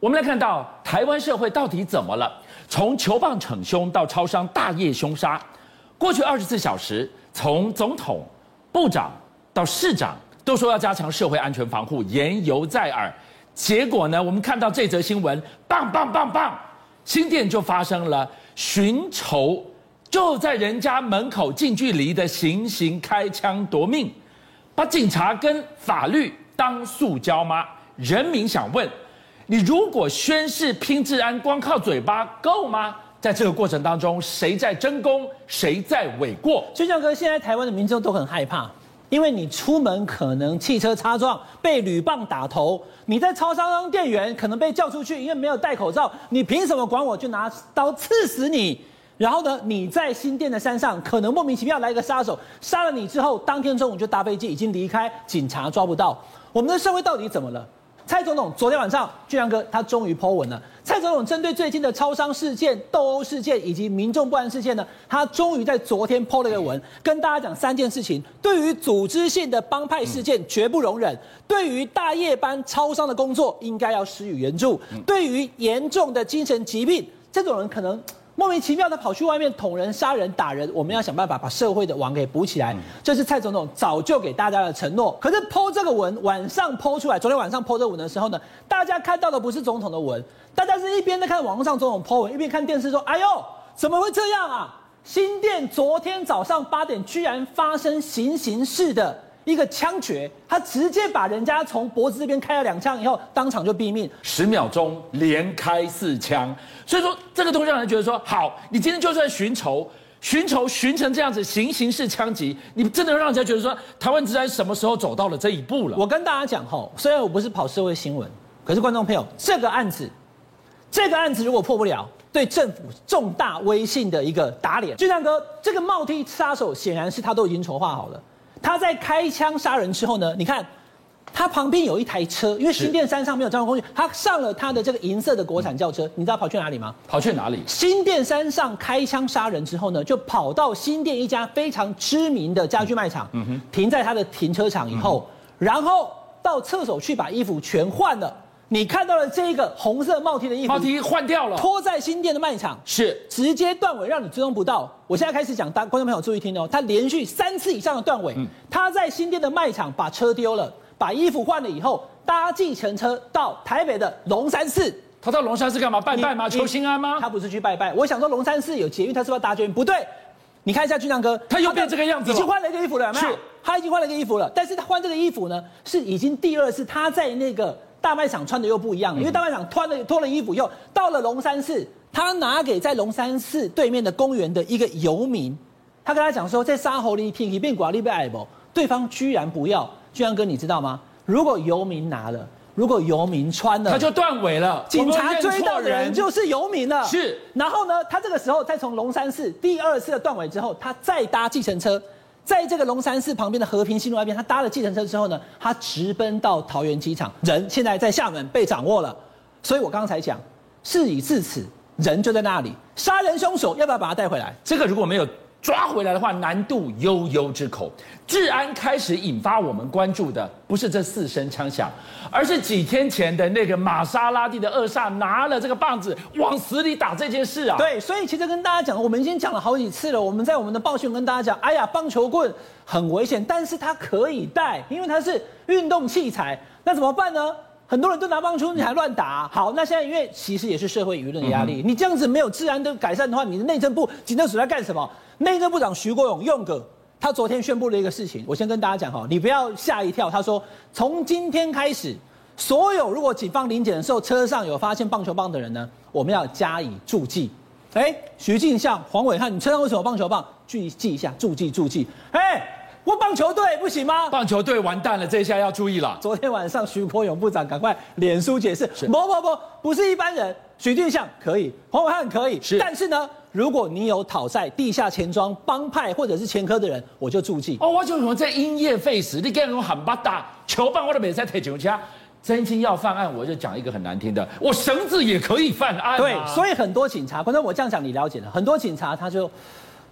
我们来看到台湾社会到底怎么了？从球棒逞凶到超商大夜凶杀，过去二十四小时，从总统、部长到市长都说要加强社会安全防护，言犹在耳。结果呢，我们看到这则新闻，棒棒棒棒，新店就发生了寻仇，就在人家门口近距离的行刑开枪夺命，把警察跟法律当塑胶吗？人民想问。你如果宣誓拼治安，光靠嘴巴够吗？在这个过程当中，谁在争功，谁在诿过？就像哥，现在台湾的民众都很害怕，因为你出门可能汽车擦撞，被铝棒打头；你在超商当店员，可能被叫出去，因为没有戴口罩。你凭什么管我？就拿刀刺死你。然后呢，你在新店的山上，可能莫名其妙来一个杀手，杀了你之后，当天中午就搭飞机已经离开，警察抓不到。我们的社会到底怎么了？蔡总统昨天晚上，俊相哥他终于抛文了。蔡总统针对最近的超商事件、斗殴事件以及民众不安事件呢，他终于在昨天抛了一个文，跟大家讲三件事情：对于组织性的帮派事件绝不容忍；对于大夜班超商的工作应该要施予援助；对于严重的精神疾病，这种人可能。莫名其妙的跑去外面捅人、杀人、打人，我们要想办法把社会的网给补起来。这是蔡总统早就给大家的承诺。可是 Po 这个文晚上 Po 出来，昨天晚上 Po 这个文的时候呢，大家看到的不是总统的文，大家是一边在看网络上总统 Po 文，一边看电视说：“哎呦，怎么会这样啊？新店昨天早上八点居然发生行刑式的。”一个枪决，他直接把人家从脖子这边开了两枪，以后当场就毙命。十秒钟连开四枪，所以说这个东西让人觉得说，好，你今天就算寻仇，寻仇寻成这样子，行刑式枪击，你真的让人家觉得说，台湾治安什么时候走到了这一步了？我跟大家讲吼，虽然我不是跑社会新闻，可是观众朋友，这个案子，这个案子如果破不了，对政府重大威信的一个打脸。俊亮哥，这个冒梯杀手显然是他都已经筹划好了。他在开枪杀人之后呢？你看，他旁边有一台车，因为新店山上没有交通工具，他上了他的这个银色的国产轿车。你知道跑去哪里吗？跑去哪里？新店山上开枪杀人之后呢，就跑到新店一家非常知名的家具卖场，停在他的停车场以后，然后到厕所去把衣服全换了。你看到了这个红色帽 T 的衣服，帽 T 换掉了，拖在新店的卖场，是直接断尾，让你追踪不到。我现在开始讲，大观众朋友注意听哦，他连续三次以上的断尾，他在新店的卖场把车丢了，把衣服换了以后，搭计程车到台北的龙山寺。他到龙山寺干嘛？拜拜吗？求心安吗？他不是去拜拜。我想说龙山寺有捷运，他是不是要搭捷运？不对，你看一下俊亮哥，他又变这个样子，已经换了一个衣服了，有没有？是，他已经换了一个衣服了，但是他换这个衣服呢，是已经第二次他在那个。大卖场穿的又不一样，因为大卖场穿了脱了衣服又到了龙山寺，他拿给在龙山寺对面的公园的一个游民，他跟他讲说，在沙河里天气变寡，你被爱不？对方居然不要。居然哥，你知道吗？如果游民拿了，如果游民穿了，他就断尾了。警察追到的人就是游民了。是。然后呢，他这个时候再从龙山寺第二次的断尾之后，他再搭计程车。在这个龙山寺旁边的和平西路那边，他搭了计程车之后呢，他直奔到桃园机场，人现在在厦门被掌握了。所以我刚才讲，事已至此，人就在那里，杀人凶手要不要把他带回来？这个如果没有。抓回来的话，难度悠悠之口。治安开始引发我们关注的，不是这四声枪响，而是几天前的那个玛莎拉蒂的恶煞拿了这个棒子往死里打这件事啊。对，所以其实跟大家讲，我们已经讲了好几次了。我们在我们的报讯跟大家讲，哎呀，棒球棍很危险，但是它可以带，因为它是运动器材。那怎么办呢？很多人都拿棒球，你还乱打。好，那现在因为其实也是社会舆论的压力，你这样子没有治安的改善的话，你的内政部警政署在干什么？内政部长徐国勇用个，他昨天宣布了一个事情，我先跟大家讲哈，你不要吓一跳。他说，从今天开始，所有如果警方临检的时候车上有发现棒球棒的人呢，我们要加以注记。哎，徐进向、黄伟汉，你车上为什么有棒球棒？注记一下，注记注记。哎。我棒球队不行吗？棒球队完蛋了，这下要注意了。昨天晚上徐国勇部长赶快脸书解释，不不不，不是一般人，许俊相可以，黄伟汉可以，是。但是呢，如果你有讨债、地下钱庄、帮派或者是前科的人，我就注记。哦，我就说在因噎废食，你跟人喊八大球棒，我都没在踢球家。真心要犯案，我就讲一个很难听的，我绳子也可以犯案。对，所以很多警察，反正我这样讲你了解了，很多警察他就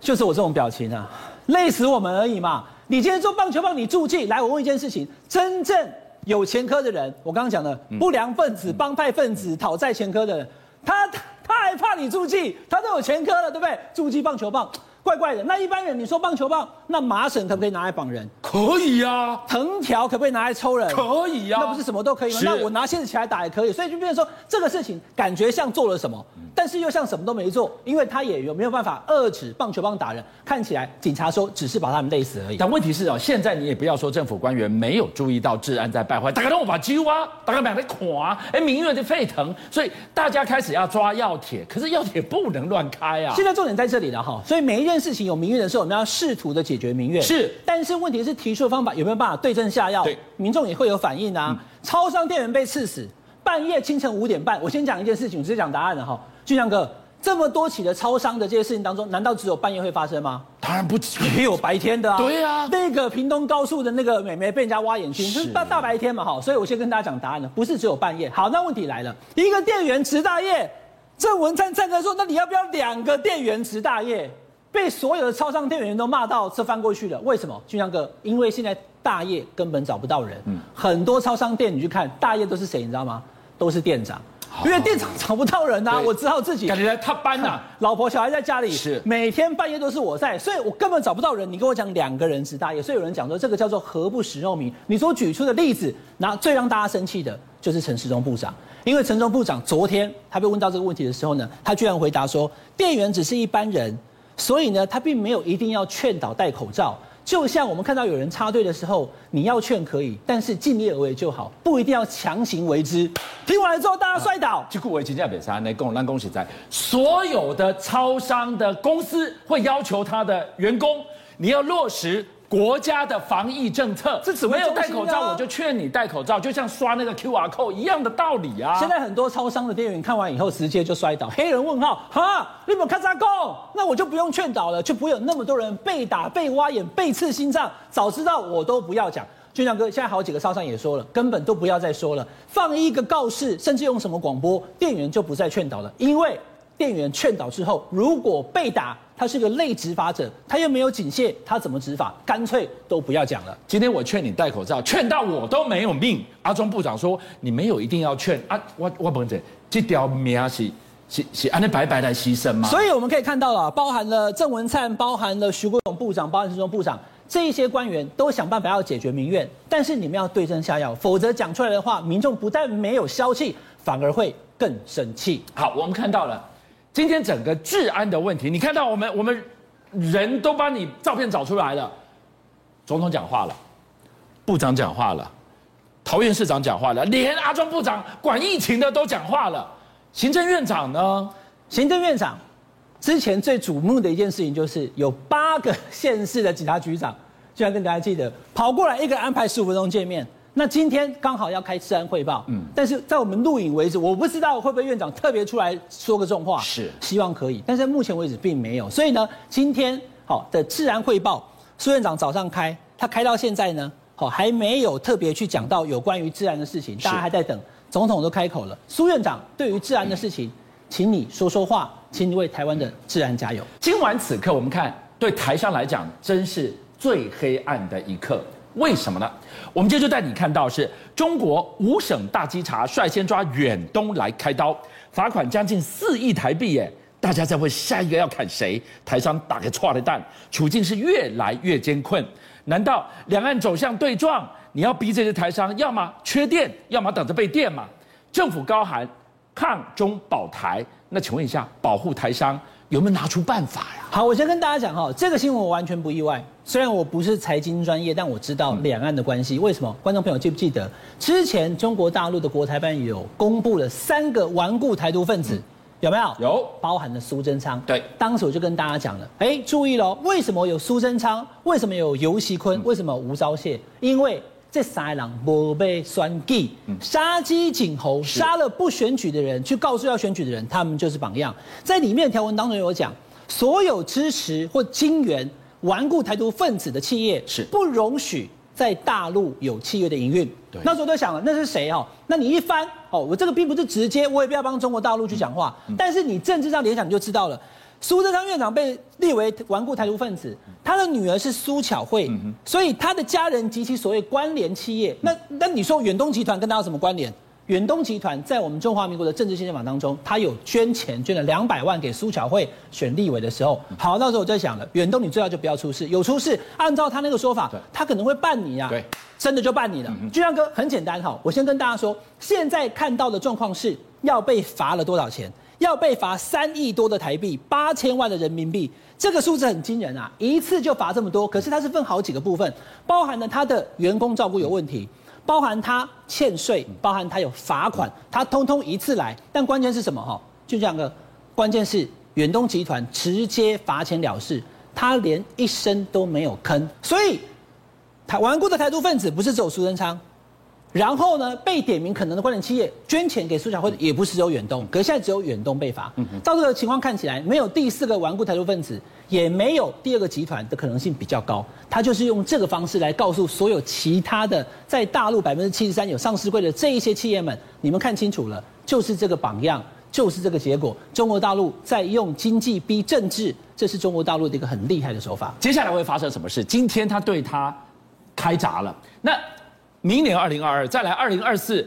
就是我这种表情啊，累死我们而已嘛。你今天做棒球棒，你助记来。我问一件事情：真正有前科的人，我刚刚讲的不良分子、帮派分子、讨债前科的人，他他还怕你助记？他都有前科了，对不对？助记棒球棒。怪怪的，那一般人你说棒球棒，那麻绳可不可以拿来绑人？可以呀。藤条可不可以拿来抽人？可以呀。那不是什么都可以吗？那我拿线子起来打也可以，所以就变成说这个事情感觉像做了什么，但是又像什么都没做，因为他也有没有办法遏制棒球棒打人？看起来警察说只是把他们累死而已。但问题是哦，现在你也不要说政府官员没有注意到治安在败坏，大家都把揪啊，大家买的垮，哎，民怨就沸腾，所以大家开始要抓药铁，可是药铁不能乱开啊。现在重点在这里了哈，所以每一件。事情有民怨的时候，我们要试图的解决民怨。是，但是问题是提出的方法有没有办法对症下药？对，民众也会有反应啊。嗯、超商店员被刺死，半夜清晨五点半。我先讲一件事情，我直接讲答案了哈。俊相哥，这么多起的超商的这些事情当中，难道只有半夜会发生吗？当然不止，也有白天的啊。对啊，那个屏东高速的那个美眉被人家挖眼睛，是大大白天嘛哈。所以我先跟大家讲答案了，不是只有半夜。好，那问题来了，一个店员值大夜，郑文灿灿哥说，那你要不要两个店员值大夜？被所有的超商店员都骂到吃翻过去了，为什么？俊相哥，因为现在大夜根本找不到人，嗯，很多超商店你去看，大夜都是谁，你知道吗？都是店长，因为店长找不到人啊，我只好自己感觉他搬呐，老婆小孩在家里，是每天半夜都是我在，所以我根本找不到人。你跟我讲两个人值大夜，所以有人讲说这个叫做何不食肉糜。你所举出的例子，那最让大家生气的就是陈时中部长，因为陈时中部长昨天他被问到这个问题的时候呢，他居然回答说，店员只是一般人。所以呢，他并没有一定要劝导戴口罩。就像我们看到有人插队的时候，你要劝可以，但是尽力而为就好，不一定要强行为之。听完了之后，大家摔倒。就顾维金在北山那共让恭喜在所有的超商的公司会要求他的员工，你要落实。国家的防疫政策，这只会没有戴口罩，我就劝你戴口罩，就像刷那个 QR code 一样的道理啊。现在很多超商的店员看完以后直接就摔倒，黑人问号，哈，你有没有看杂工？那我就不用劝导了，就不会有那么多人被打、被挖眼、被刺心脏。早知道我都不要讲。俊亮哥，现在好几个超商也说了，根本都不要再说了，放一个告示，甚至用什么广播，店员就不再劝导了，因为店员劝导之后，如果被打。他是个类执法者，他又没有警戒，他怎么执法？干脆都不要讲了。今天我劝你戴口罩，劝到我都没有命。阿中部长说，你没有一定要劝啊，我我问者这条命是是是安那白白来牺牲吗？所以我们可以看到了，包含了郑文灿，包含了徐国勇部长，包含陈时中部长，这一些官员都想办法要解决民怨，但是你们要对症下药，否则讲出来的话，民众不但没有消气，反而会更生气。好，我们看到了。今天整个治安的问题，你看到我们我们人都把你照片找出来了，总统讲话了，部长讲话了，桃园市长讲话了，连阿中部长管疫情的都讲话了，行政院长呢？行政院长之前最瞩目的一件事情就是有八个县市的警察局长，居然跟大家记得跑过来，一个安排十五分钟见面。那今天刚好要开治安汇报，嗯，但是在我们录影为止，我不知道会不会院长特别出来说个重话，是希望可以，但是目前为止并没有。所以呢，今天好的治安汇报，苏院长早上开，他开到现在呢，好还没有特别去讲到有关于治安的事情，大家还在等，总统都开口了，苏院长对于治安的事情，请你说说话，请你为台湾的治安加油。今晚此刻，我们看对台商来讲，真是最黑暗的一刻。为什么呢？我们今天就带你看到是中国五省大稽查率先抓远东来开刀，罚款将近四亿台币耶！大家在问下一个要砍谁？台商打个错的蛋，处境是越来越艰困。难道两岸走向对撞？你要逼这些台商，要么缺电，要么等着被电嘛？政府高喊抗中保台，那请问一下，保护台商？有没有拿出办法呀？好，我先跟大家讲哈，这个新闻我完全不意外。虽然我不是财经专业，但我知道两岸的关系。为什么？观众朋友记不记得之前中国大陆的国台办有公布了三个顽固台独分子，有没有？有，包含了苏贞昌。对，当时我就跟大家讲了，哎，注意喽，为什么有苏贞昌？为什么有游锡堃？为什么吴钊燮？因为这三个人没被选举，杀鸡儆猴，杀了不选举的人，去告诉要选举的人，他们就是榜样。在里面条文当中有讲，所有支持或金援顽固台独分子的企业是不容许在大陆有企业的营运。对，那时候我就想了，那是谁哦？那你一翻哦，我这个并不是直接，我也不要帮中国大陆去讲话，但是你政治上联想你就知道了。苏贞昌院长被列为顽固台独分子，他的女儿是苏巧慧，所以他的家人及其所谓关联企业，那那你说远东集团跟他有什么关联？远东集团在我们中华民国的政治献金法当中，他有捐钱，捐了两百万给苏巧慧选立委的时候，好，那时候我在想了，远东你最好就不要出事，有出事，按照他那个说法，他可能会办你啊，对，真的就办你了。俊相哥很简单哈，我先跟大家说，现在看到的状况是要被罚了多少钱？要被罚三亿多的台币，八千万的人民币，这个数字很惊人啊！一次就罚这么多，可是它是分好几个部分，包含了他的员工照顾有问题，包含他欠税，包含他有罚款，他通通一次来。但关键是什么？哈，就这样个，关键是远东集团直接罚钱了事，他连一声都没有吭。所以，台顽固的台独分子不是只有苏贞昌。然后呢，被点名可能的关联企业捐钱给苏小慧的也不是只有远东，可是现在只有远东被罚。照这个情况看起来，没有第四个顽固台独分子，也没有第二个集团的可能性比较高。他就是用这个方式来告诉所有其他的在大陆百分之七十三有上市柜的这一些企业们，你们看清楚了，就是这个榜样，就是这个结果。中国大陆在用经济逼政治，这是中国大陆的一个很厉害的手法。接下来会发生什么事？今天他对他开闸了，那。明年二零二二再来二零二四，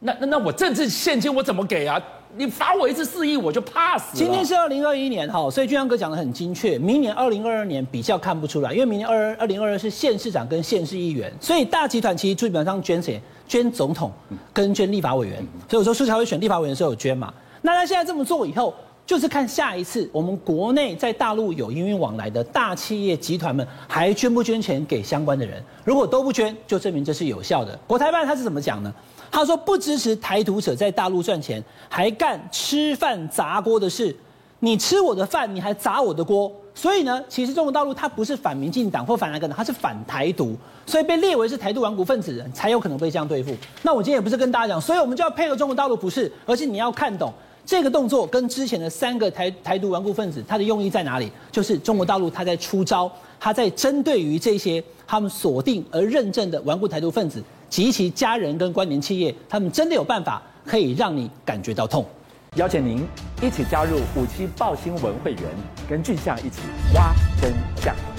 那那那我政治现金我怎么给啊？你罚我一次四亿我就怕死了。今天是二零二一年哈，所以俊阳哥讲的很精确。明年二零二二年比较看不出来，因为明年二二二零二二是县市长跟县市议员，所以大集团其实基本上捐谁？捐总统跟捐立法委员。所以我说苏巧慧选立法委员的时候有捐嘛。那他现在这么做以后。就是看下一次我们国内在大陆有营运往来的大企业集团们还捐不捐钱给相关的人，如果都不捐，就证明这是有效的。国台办他是怎么讲呢？他说不支持台独者在大陆赚钱，还干吃饭砸锅的事。你吃我的饭，你还砸我的锅。所以呢，其实中国大陆它不是反民进党或反哪个的，它是反台独，所以被列为是台独顽固分子人才有可能被这样对付。那我今天也不是跟大家讲，所以我们就要配合中国大陆，不是，而是你要看懂。这个动作跟之前的三个台台独顽固分子，他的用意在哪里？就是中国大陆他在出招，他在针对于这些他们锁定而认证的顽固台独分子及其家人跟关联企业，他们真的有办法可以让你感觉到痛。邀请您一起加入五七爆新闻会员，跟俊相一起挖真相。